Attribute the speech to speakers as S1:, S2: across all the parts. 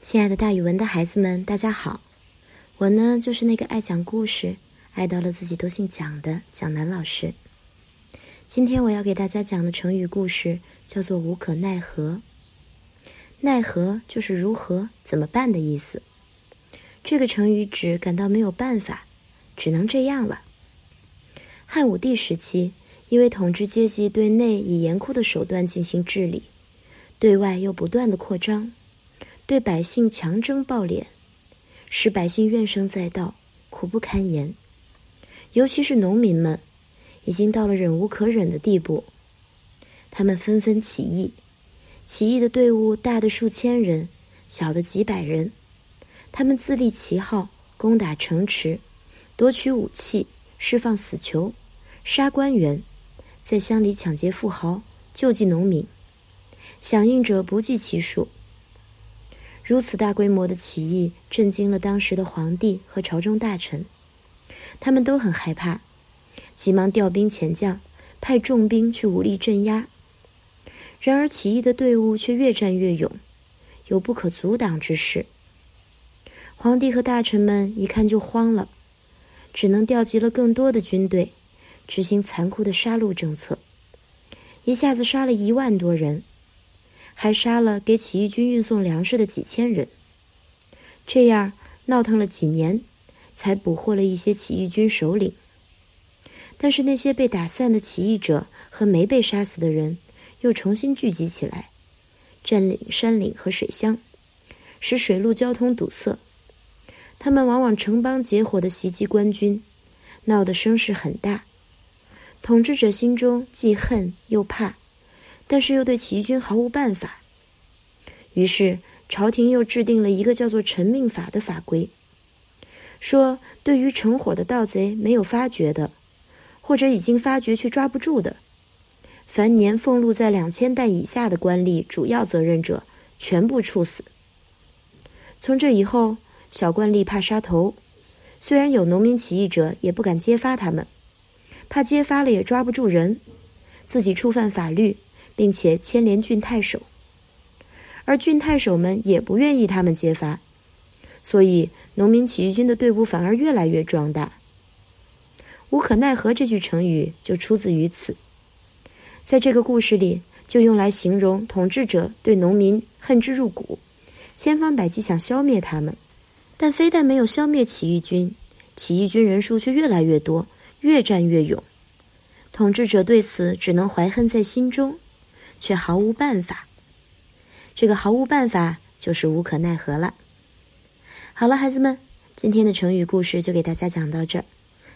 S1: 亲爱的，大语文的孩子们，大家好！我呢，就是那个爱讲故事、爱到了自己都姓蒋的蒋楠老师。今天我要给大家讲的成语故事叫做“无可奈何”。奈何就是如何、怎么办的意思。这个成语指感到没有办法，只能这样了。汉武帝时期，因为统治阶级对内以严酷的手段进行治理，对外又不断的扩张。对百姓强征暴敛，使百姓怨声载道，苦不堪言。尤其是农民们，已经到了忍无可忍的地步。他们纷纷起义，起义的队伍大的数千人，小的几百人。他们自立旗号，攻打城池，夺取武器，释放死囚，杀官员，在乡里抢劫富豪，救济农民，响应者不计其数。如此大规模的起义震惊了当时的皇帝和朝中大臣，他们都很害怕，急忙调兵遣将，派重兵去武力镇压。然而起义的队伍却越战越勇，有不可阻挡之势。皇帝和大臣们一看就慌了，只能调集了更多的军队，执行残酷的杀戮政策，一下子杀了一万多人。还杀了给起义军运送粮食的几千人，这样闹腾了几年，才捕获了一些起义军首领。但是那些被打散的起义者和没被杀死的人，又重新聚集起来，占领山岭和水乡，使水陆交通堵塞。他们往往成帮结伙的袭击官军，闹得声势很大。统治者心中既恨又怕。但是又对起义军毫无办法，于是朝廷又制定了一个叫做“陈命法”的法规，说对于成伙的盗贼没有发觉的，或者已经发觉却抓不住的，凡年俸禄在两千担以下的官吏主要责任者，全部处死。从这以后，小官吏怕杀头，虽然有农民起义者，也不敢揭发他们，怕揭发了也抓不住人，自己触犯法律。并且牵连郡太守，而郡太守们也不愿意他们揭发，所以农民起义军的队伍反而越来越壮大。无可奈何这句成语就出自于此，在这个故事里就用来形容统治者对农民恨之入骨，千方百计想消灭他们，但非但没有消灭起义军，起义军人数却越来越多，越战越勇，统治者对此只能怀恨在心中。却毫无办法，这个毫无办法就是无可奈何了。好了，孩子们，今天的成语故事就给大家讲到这儿，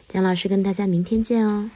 S1: 蒋老师跟大家明天见哦。